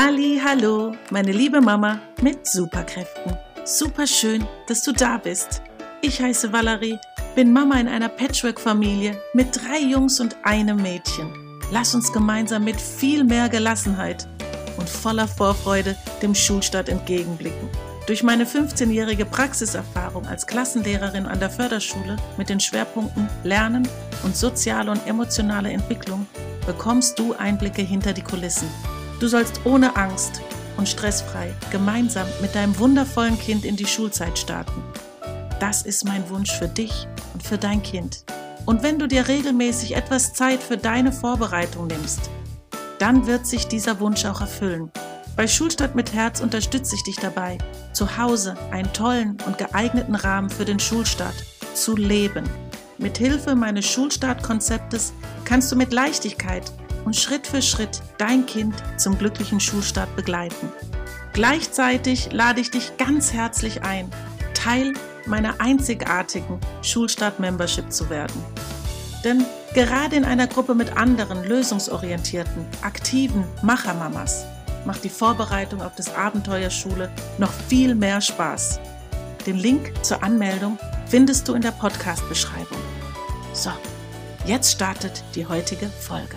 Halli, hallo, meine liebe Mama mit Superkräften. Super schön, dass du da bist. Ich heiße Valerie, bin Mama in einer Patchwork-Familie mit drei Jungs und einem Mädchen. Lass uns gemeinsam mit viel mehr Gelassenheit und voller Vorfreude dem Schulstart entgegenblicken. Durch meine 15-jährige Praxiserfahrung als Klassenlehrerin an der Förderschule mit den Schwerpunkten Lernen und soziale und emotionale Entwicklung bekommst du Einblicke hinter die Kulissen. Du sollst ohne Angst und stressfrei gemeinsam mit deinem wundervollen Kind in die Schulzeit starten. Das ist mein Wunsch für dich und für dein Kind. Und wenn du dir regelmäßig etwas Zeit für deine Vorbereitung nimmst, dann wird sich dieser Wunsch auch erfüllen. Bei Schulstadt mit Herz unterstütze ich dich dabei, zu Hause einen tollen und geeigneten Rahmen für den Schulstart zu leben. Mit Hilfe meines Schulstartkonzeptes kannst du mit Leichtigkeit und Schritt für Schritt dein Kind zum glücklichen Schulstart begleiten. Gleichzeitig lade ich dich ganz herzlich ein, Teil meiner einzigartigen Schulstart-Membership zu werden. Denn gerade in einer Gruppe mit anderen lösungsorientierten, aktiven Machermamas macht die Vorbereitung auf das Abenteuer Schule noch viel mehr Spaß. Den Link zur Anmeldung findest du in der Podcast-Beschreibung. So, jetzt startet die heutige Folge.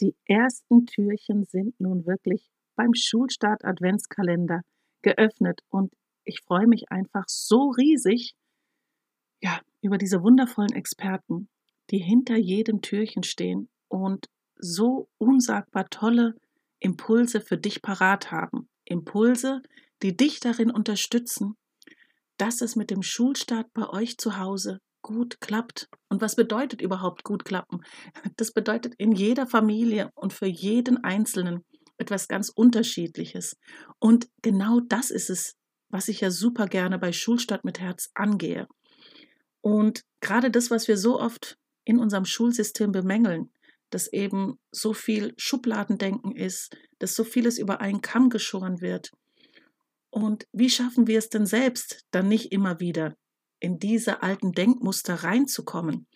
Die ersten Türchen sind nun wirklich beim Schulstart Adventskalender geöffnet und ich freue mich einfach so riesig ja, über diese wundervollen Experten, die hinter jedem Türchen stehen und so unsagbar tolle Impulse für dich parat haben. Impulse, die dich darin unterstützen, dass es mit dem Schulstart bei euch zu Hause gut klappt. Und was bedeutet überhaupt gut klappen? Das bedeutet in jeder Familie und für jeden Einzelnen etwas ganz Unterschiedliches. Und genau das ist es, was ich ja super gerne bei Schulstart mit Herz angehe. Und gerade das, was wir so oft in unserem Schulsystem bemängeln, dass eben so viel Schubladendenken ist, dass so vieles über einen Kamm geschoren wird. Und wie schaffen wir es denn selbst, dann nicht immer wieder in diese alten Denkmuster reinzukommen,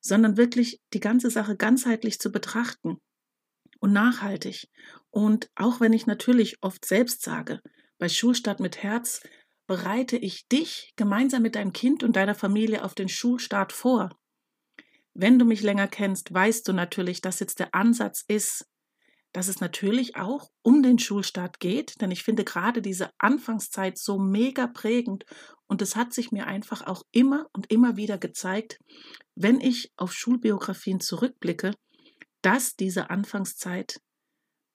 sondern wirklich die ganze Sache ganzheitlich zu betrachten und nachhaltig. Und auch wenn ich natürlich oft selbst sage, bei Schulstart mit Herz bereite ich dich gemeinsam mit deinem Kind und deiner Familie auf den Schulstart vor. Wenn du mich länger kennst, weißt du natürlich, dass jetzt der Ansatz ist, dass es natürlich auch um den Schulstart geht, denn ich finde gerade diese Anfangszeit so mega prägend und es hat sich mir einfach auch immer und immer wieder gezeigt, wenn ich auf Schulbiografien zurückblicke, dass diese Anfangszeit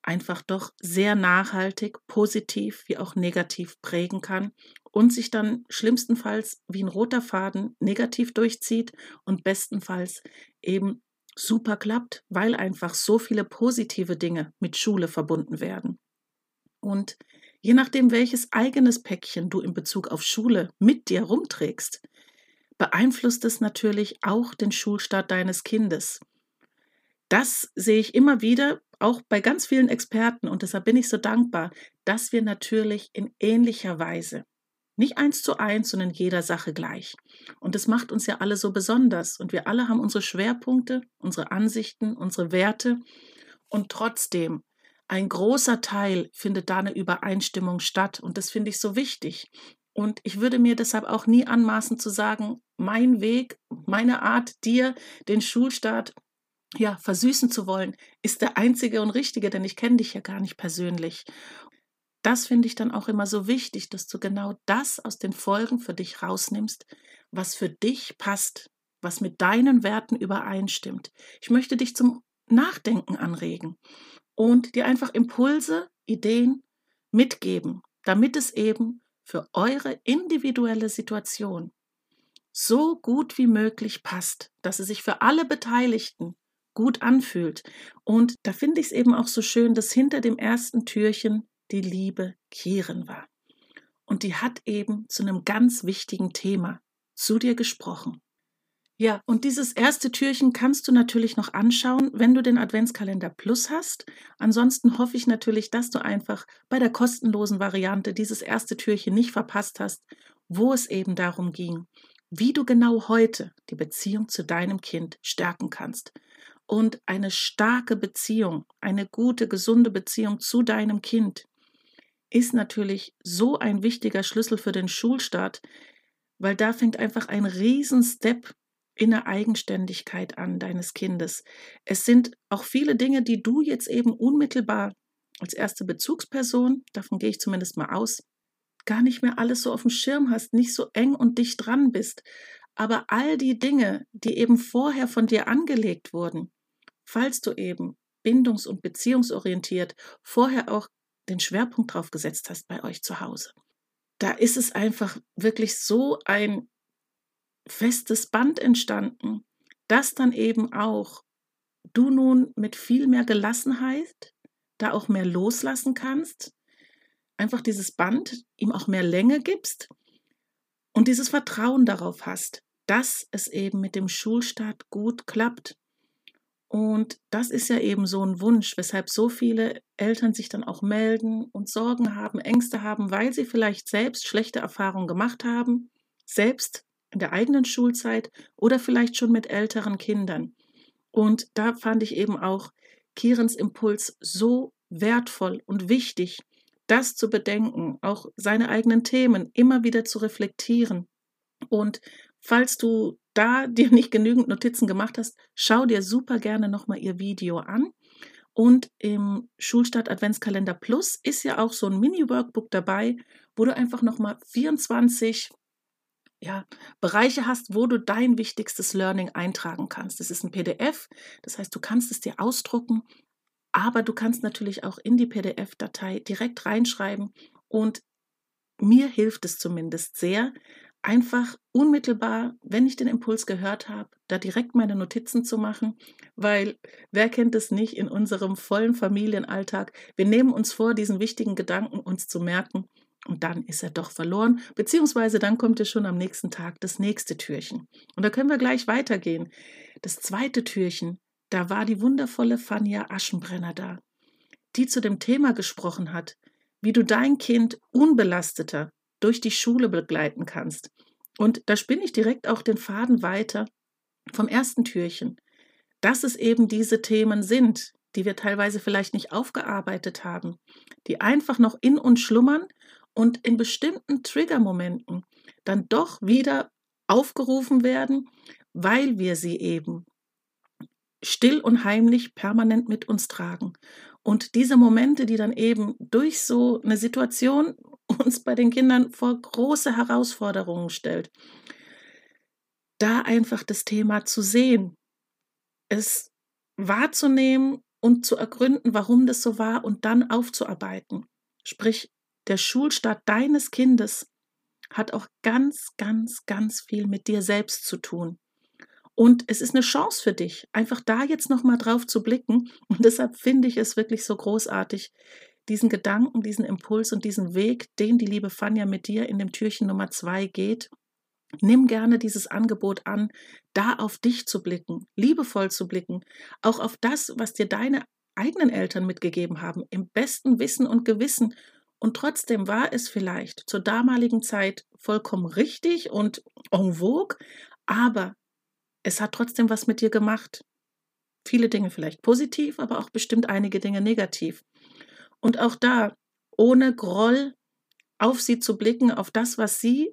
einfach doch sehr nachhaltig, positiv wie auch negativ prägen kann und sich dann schlimmstenfalls wie ein roter Faden negativ durchzieht und bestenfalls eben super klappt, weil einfach so viele positive Dinge mit Schule verbunden werden. Und je nachdem, welches eigenes Päckchen du in Bezug auf Schule mit dir rumträgst, beeinflusst es natürlich auch den Schulstart deines Kindes. Das sehe ich immer wieder auch bei ganz vielen Experten und deshalb bin ich so dankbar, dass wir natürlich in ähnlicher Weise, nicht eins zu eins, sondern jeder Sache gleich. Und das macht uns ja alle so besonders und wir alle haben unsere Schwerpunkte, unsere Ansichten, unsere Werte und trotzdem ein großer Teil findet da eine Übereinstimmung statt und das finde ich so wichtig. Und ich würde mir deshalb auch nie anmaßen zu sagen, mein Weg, meine Art, dir den Schulstart ja, versüßen zu wollen, ist der einzige und richtige, denn ich kenne dich ja gar nicht persönlich. Das finde ich dann auch immer so wichtig, dass du genau das aus den Folgen für dich rausnimmst, was für dich passt, was mit deinen Werten übereinstimmt. Ich möchte dich zum Nachdenken anregen und dir einfach Impulse, Ideen mitgeben, damit es eben für eure individuelle Situation so gut wie möglich passt, dass es sich für alle Beteiligten gut anfühlt. Und da finde ich es eben auch so schön, dass hinter dem ersten Türchen die Liebe Kieren war. Und die hat eben zu einem ganz wichtigen Thema zu dir gesprochen. Ja, und dieses erste Türchen kannst du natürlich noch anschauen, wenn du den Adventskalender Plus hast. Ansonsten hoffe ich natürlich, dass du einfach bei der kostenlosen Variante dieses erste Türchen nicht verpasst hast, wo es eben darum ging, wie du genau heute die Beziehung zu deinem Kind stärken kannst. und eine starke Beziehung, eine gute, gesunde Beziehung zu deinem Kind ist natürlich so ein wichtiger Schlüssel für den Schulstart, weil da fängt einfach ein Riesenstep in der Eigenständigkeit an deines Kindes. Es sind auch viele Dinge, die du jetzt eben unmittelbar als erste Bezugsperson, davon gehe ich zumindest mal aus, gar nicht mehr alles so auf dem Schirm hast, nicht so eng und dicht dran bist. Aber all die Dinge, die eben vorher von dir angelegt wurden, falls du eben bindungs- und beziehungsorientiert vorher auch den Schwerpunkt drauf gesetzt hast bei euch zu Hause, da ist es einfach wirklich so ein festes Band entstanden, dass dann eben auch du nun mit viel mehr Gelassenheit da auch mehr loslassen kannst, einfach dieses Band ihm auch mehr Länge gibst und dieses Vertrauen darauf hast, dass es eben mit dem Schulstart gut klappt. Und das ist ja eben so ein Wunsch, weshalb so viele Eltern sich dann auch melden und Sorgen haben, Ängste haben, weil sie vielleicht selbst schlechte Erfahrungen gemacht haben, selbst in der eigenen Schulzeit oder vielleicht schon mit älteren Kindern. Und da fand ich eben auch Kirens Impuls so wertvoll und wichtig, das zu bedenken, auch seine eigenen Themen immer wieder zu reflektieren. Und falls du da dir nicht genügend Notizen gemacht hast, schau dir super gerne nochmal ihr Video an. Und im Schulstart Adventskalender Plus ist ja auch so ein Mini-Workbook dabei, wo du einfach nochmal 24 ja, Bereiche hast, wo du dein wichtigstes Learning eintragen kannst. Das ist ein PDF, das heißt, du kannst es dir ausdrucken aber du kannst natürlich auch in die PDF-Datei direkt reinschreiben und mir hilft es zumindest sehr, einfach unmittelbar, wenn ich den Impuls gehört habe, da direkt meine Notizen zu machen, weil wer kennt es nicht in unserem vollen Familienalltag? Wir nehmen uns vor, diesen wichtigen Gedanken uns zu merken und dann ist er doch verloren, beziehungsweise dann kommt es schon am nächsten Tag das nächste Türchen. Und da können wir gleich weitergehen. Das zweite Türchen da war die wundervolle Fania Aschenbrenner da, die zu dem Thema gesprochen hat, wie du dein Kind unbelasteter durch die Schule begleiten kannst. Und da spinne ich direkt auch den Faden weiter vom ersten Türchen, dass es eben diese Themen sind, die wir teilweise vielleicht nicht aufgearbeitet haben, die einfach noch in uns schlummern und in bestimmten Triggermomenten dann doch wieder aufgerufen werden, weil wir sie eben still und heimlich permanent mit uns tragen. Und diese Momente, die dann eben durch so eine Situation uns bei den Kindern vor große Herausforderungen stellt, da einfach das Thema zu sehen, es wahrzunehmen und zu ergründen, warum das so war und dann aufzuarbeiten. Sprich, der Schulstart deines Kindes hat auch ganz, ganz, ganz viel mit dir selbst zu tun. Und es ist eine Chance für dich, einfach da jetzt nochmal drauf zu blicken. Und deshalb finde ich es wirklich so großartig, diesen Gedanken, diesen Impuls und diesen Weg, den die liebe Fanja mit dir in dem Türchen Nummer zwei geht. Nimm gerne dieses Angebot an, da auf dich zu blicken, liebevoll zu blicken, auch auf das, was dir deine eigenen Eltern mitgegeben haben, im besten Wissen und Gewissen. Und trotzdem war es vielleicht zur damaligen Zeit vollkommen richtig und en vogue, aber es hat trotzdem was mit dir gemacht. Viele Dinge vielleicht positiv, aber auch bestimmt einige Dinge negativ. Und auch da, ohne Groll auf sie zu blicken, auf das, was sie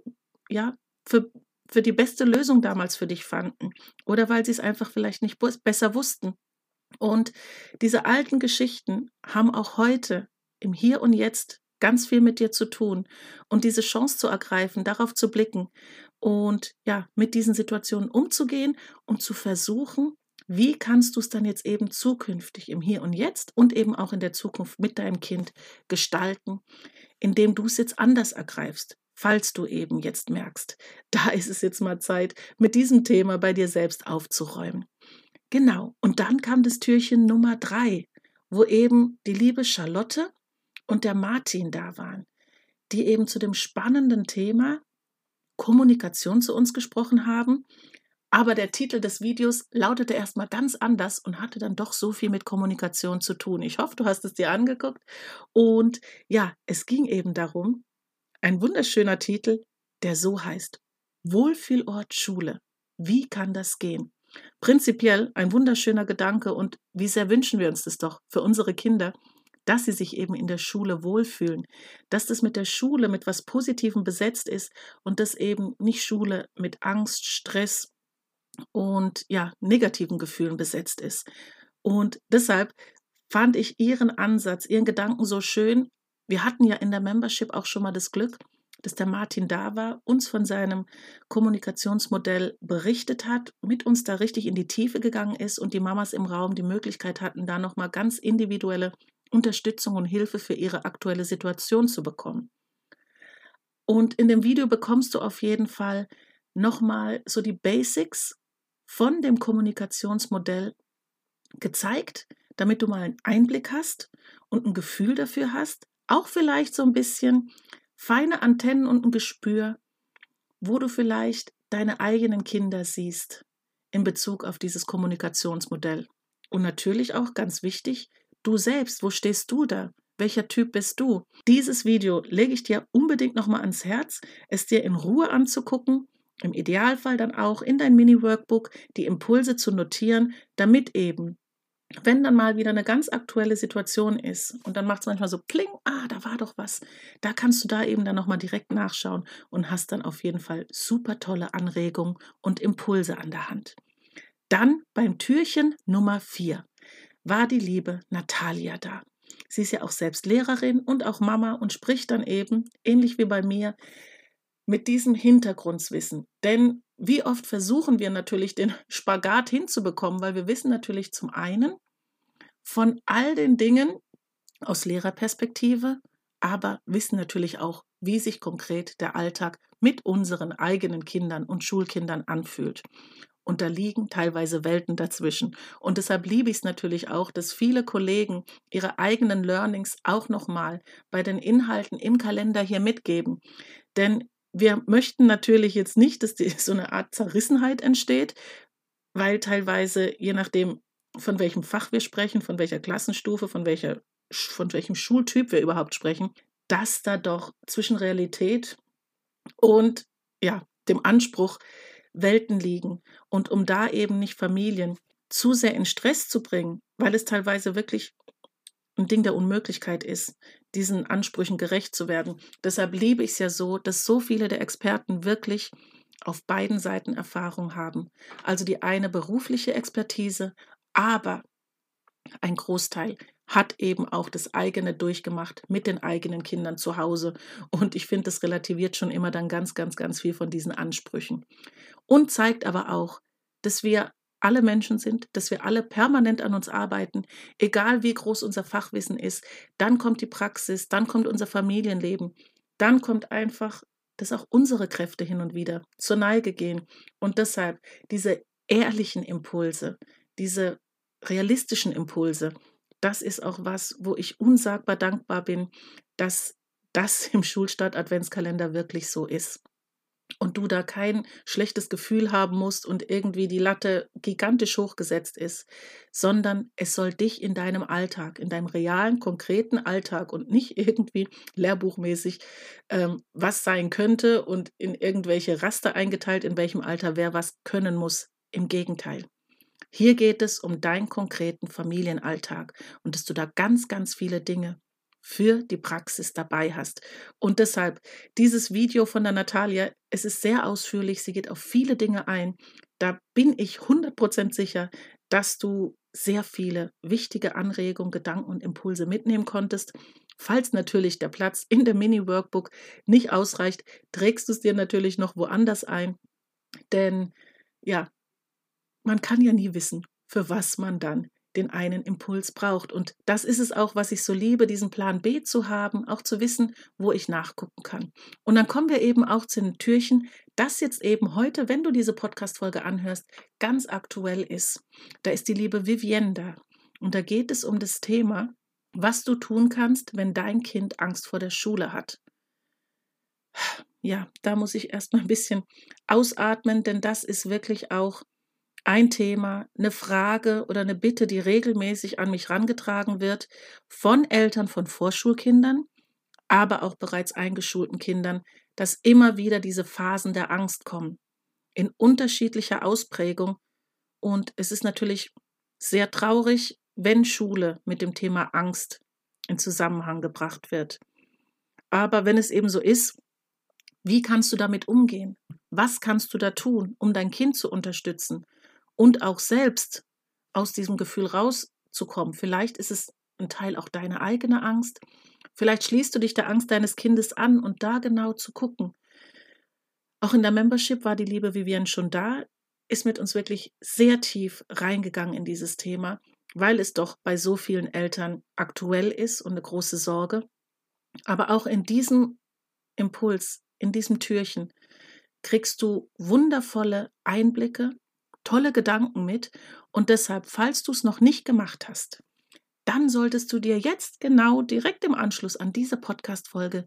ja für, für die beste Lösung damals für dich fanden. Oder weil sie es einfach vielleicht nicht besser wussten. Und diese alten Geschichten haben auch heute im Hier und Jetzt ganz viel mit dir zu tun und diese Chance zu ergreifen, darauf zu blicken und ja, mit diesen Situationen umzugehen und zu versuchen, wie kannst du es dann jetzt eben zukünftig im Hier und Jetzt und eben auch in der Zukunft mit deinem Kind gestalten, indem du es jetzt anders ergreifst, falls du eben jetzt merkst, da ist es jetzt mal Zeit, mit diesem Thema bei dir selbst aufzuräumen. Genau, und dann kam das Türchen Nummer drei, wo eben die liebe Charlotte und der Martin da waren, die eben zu dem spannenden Thema Kommunikation zu uns gesprochen haben. Aber der Titel des Videos lautete erstmal ganz anders und hatte dann doch so viel mit Kommunikation zu tun. Ich hoffe, du hast es dir angeguckt. Und ja, es ging eben darum, ein wunderschöner Titel, der so heißt, Wohlfühlort Schule. Wie kann das gehen? Prinzipiell ein wunderschöner Gedanke und wie sehr wünschen wir uns das doch für unsere Kinder, dass sie sich eben in der Schule wohlfühlen, dass das mit der Schule mit was Positivem besetzt ist und das eben nicht Schule mit Angst, Stress und ja, negativen Gefühlen besetzt ist. Und deshalb fand ich ihren Ansatz, ihren Gedanken so schön. Wir hatten ja in der Membership auch schon mal das Glück, dass der Martin da war, uns von seinem Kommunikationsmodell berichtet hat, mit uns da richtig in die Tiefe gegangen ist und die Mamas im Raum die Möglichkeit hatten, da nochmal ganz individuelle Unterstützung und Hilfe für ihre aktuelle Situation zu bekommen. Und in dem Video bekommst du auf jeden Fall nochmal so die Basics von dem Kommunikationsmodell gezeigt, damit du mal einen Einblick hast und ein Gefühl dafür hast, auch vielleicht so ein bisschen feine Antennen und ein Gespür, wo du vielleicht deine eigenen Kinder siehst in Bezug auf dieses Kommunikationsmodell. Und natürlich auch ganz wichtig, Du selbst, wo stehst du da? Welcher Typ bist du? Dieses Video lege ich dir unbedingt nochmal ans Herz, es dir in Ruhe anzugucken, im Idealfall dann auch in dein Mini-Workbook die Impulse zu notieren, damit eben, wenn dann mal wieder eine ganz aktuelle Situation ist und dann macht es manchmal so pling, ah, da war doch was, da kannst du da eben dann nochmal direkt nachschauen und hast dann auf jeden Fall super tolle Anregungen und Impulse an der Hand. Dann beim Türchen Nummer 4 war die liebe Natalia da. Sie ist ja auch selbst Lehrerin und auch Mama und spricht dann eben, ähnlich wie bei mir, mit diesem Hintergrundwissen. Denn wie oft versuchen wir natürlich den Spagat hinzubekommen, weil wir wissen natürlich zum einen von all den Dingen aus Lehrerperspektive, aber wissen natürlich auch, wie sich konkret der Alltag mit unseren eigenen Kindern und Schulkindern anfühlt. Und da liegen teilweise Welten dazwischen. Und deshalb liebe ich es natürlich auch, dass viele Kollegen ihre eigenen Learnings auch nochmal bei den Inhalten im Kalender hier mitgeben. Denn wir möchten natürlich jetzt nicht, dass die, so eine Art Zerrissenheit entsteht, weil teilweise, je nachdem, von welchem Fach wir sprechen, von welcher Klassenstufe, von, welcher, von welchem Schultyp wir überhaupt sprechen, dass da doch zwischen Realität und ja, dem Anspruch Welten liegen. Und um da eben nicht Familien zu sehr in Stress zu bringen, weil es teilweise wirklich ein Ding der Unmöglichkeit ist, diesen Ansprüchen gerecht zu werden. Deshalb liebe ich es ja so, dass so viele der Experten wirklich auf beiden Seiten Erfahrung haben. Also die eine berufliche Expertise, aber ein Großteil hat eben auch das eigene durchgemacht mit den eigenen Kindern zu Hause. Und ich finde, das relativiert schon immer dann ganz, ganz, ganz viel von diesen Ansprüchen. Und zeigt aber auch, dass wir alle Menschen sind, dass wir alle permanent an uns arbeiten, egal wie groß unser Fachwissen ist. Dann kommt die Praxis, dann kommt unser Familienleben, dann kommt einfach, dass auch unsere Kräfte hin und wieder zur Neige gehen. Und deshalb diese ehrlichen Impulse, diese realistischen Impulse, das ist auch was, wo ich unsagbar dankbar bin, dass das im Schulstart Adventskalender wirklich so ist. Und du da kein schlechtes Gefühl haben musst und irgendwie die Latte gigantisch hochgesetzt ist, sondern es soll dich in deinem Alltag, in deinem realen, konkreten Alltag und nicht irgendwie lehrbuchmäßig, ähm, was sein könnte und in irgendwelche Raster eingeteilt, in welchem Alter wer was können muss. Im Gegenteil. Hier geht es um deinen konkreten Familienalltag und dass du da ganz, ganz viele Dinge für die Praxis dabei hast. Und deshalb dieses Video von der Natalia, es ist sehr ausführlich, sie geht auf viele Dinge ein. Da bin ich 100% sicher, dass du sehr viele wichtige Anregungen, Gedanken und Impulse mitnehmen konntest. Falls natürlich der Platz in der Mini-Workbook nicht ausreicht, trägst du es dir natürlich noch woanders ein. Denn ja, man kann ja nie wissen, für was man dann den einen Impuls braucht. Und das ist es auch, was ich so liebe, diesen Plan B zu haben, auch zu wissen, wo ich nachgucken kann. Und dann kommen wir eben auch zu den Türchen, das jetzt eben heute, wenn du diese Podcast-Folge anhörst, ganz aktuell ist. Da ist die liebe Vivienne da. Und da geht es um das Thema, was du tun kannst, wenn dein Kind Angst vor der Schule hat. Ja, da muss ich erst mal ein bisschen ausatmen, denn das ist wirklich auch ein Thema, eine Frage oder eine Bitte, die regelmäßig an mich herangetragen wird von Eltern von Vorschulkindern, aber auch bereits eingeschulten Kindern, dass immer wieder diese Phasen der Angst kommen, in unterschiedlicher Ausprägung Und es ist natürlich sehr traurig, wenn Schule mit dem Thema Angst in Zusammenhang gebracht wird. Aber wenn es eben so ist, wie kannst du damit umgehen? Was kannst du da tun, um dein Kind zu unterstützen und auch selbst aus diesem Gefühl rauszukommen? Vielleicht ist es ein Teil auch deine eigene Angst. Vielleicht schließt du dich der Angst deines Kindes an und da genau zu gucken. Auch in der Membership war die liebe Vivienne schon da, ist mit uns wirklich sehr tief reingegangen in dieses Thema, weil es doch bei so vielen Eltern aktuell ist und eine große Sorge. Aber auch in diesem Impuls, in diesem Türchen, kriegst du wundervolle Einblicke, tolle Gedanken mit. Und deshalb, falls du es noch nicht gemacht hast, dann solltest du dir jetzt genau direkt im Anschluss an diese Podcast-Folge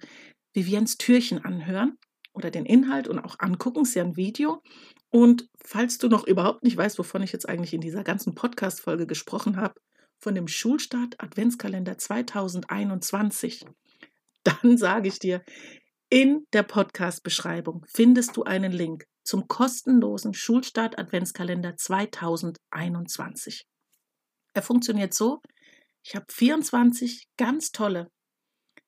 Viviens Türchen anhören oder den Inhalt und auch angucken. Es ist ja ein Video. Und falls du noch überhaupt nicht weißt, wovon ich jetzt eigentlich in dieser ganzen Podcast-Folge gesprochen habe, von dem Schulstart Adventskalender 2021, dann sage ich dir, in der Podcast-Beschreibung findest du einen Link zum kostenlosen Schulstart Adventskalender 2021. Er funktioniert so, ich habe 24 ganz tolle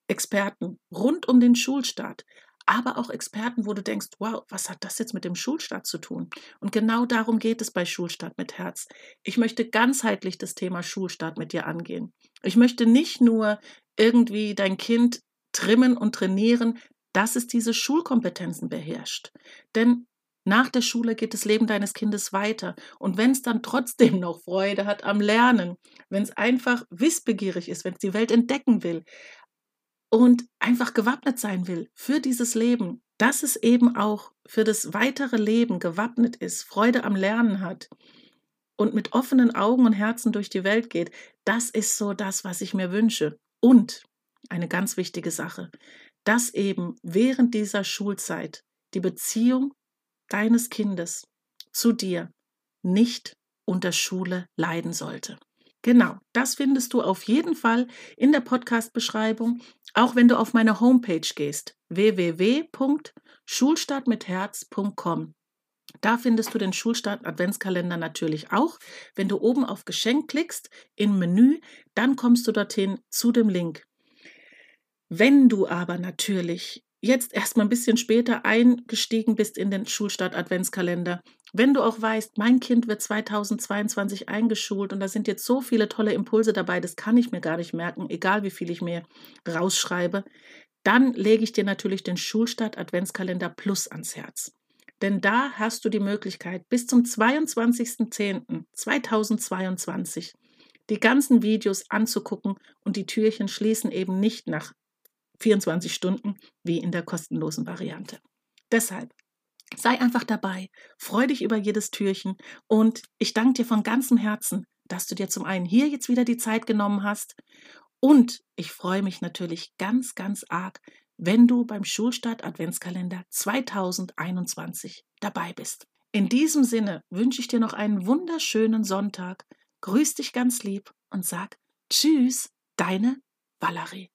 Experten rund um den Schulstart, aber auch Experten, wo du denkst, wow, was hat das jetzt mit dem Schulstart zu tun? Und genau darum geht es bei Schulstart mit Herz. Ich möchte ganzheitlich das Thema Schulstart mit dir angehen. Ich möchte nicht nur irgendwie dein Kind trimmen und trainieren, dass es diese Schulkompetenzen beherrscht. Denn nach der Schule geht das Leben deines Kindes weiter. Und wenn es dann trotzdem noch Freude hat am Lernen, wenn es einfach wissbegierig ist, wenn es die Welt entdecken will und einfach gewappnet sein will für dieses Leben, dass es eben auch für das weitere Leben gewappnet ist, Freude am Lernen hat und mit offenen Augen und Herzen durch die Welt geht, das ist so das, was ich mir wünsche. Und eine ganz wichtige Sache, dass eben während dieser Schulzeit die Beziehung deines Kindes zu dir nicht unter Schule leiden sollte. Genau, das findest du auf jeden Fall in der Podcast-Beschreibung, auch wenn du auf meine Homepage gehst, www.schulstartmitherz.com. Da findest du den Schulstart Adventskalender natürlich auch. Wenn du oben auf Geschenk klickst, im Menü, dann kommst du dorthin zu dem Link. Wenn du aber natürlich jetzt erstmal ein bisschen später eingestiegen bist in den Schulstart Adventskalender, wenn du auch weißt, mein Kind wird 2022 eingeschult und da sind jetzt so viele tolle Impulse dabei, das kann ich mir gar nicht merken, egal wie viel ich mir rausschreibe, dann lege ich dir natürlich den Schulstart Adventskalender Plus ans Herz. Denn da hast du die Möglichkeit, bis zum 22.10.2022 die ganzen Videos anzugucken und die Türchen schließen eben nicht nach 24 Stunden wie in der kostenlosen Variante. Deshalb sei einfach dabei, freu dich über jedes Türchen und ich danke dir von ganzem Herzen, dass du dir zum einen hier jetzt wieder die Zeit genommen hast und ich freue mich natürlich ganz, ganz arg, wenn du beim Schulstart Adventskalender 2021 dabei bist. In diesem Sinne wünsche ich dir noch einen wunderschönen Sonntag, grüß dich ganz lieb und sag Tschüss, deine Valerie.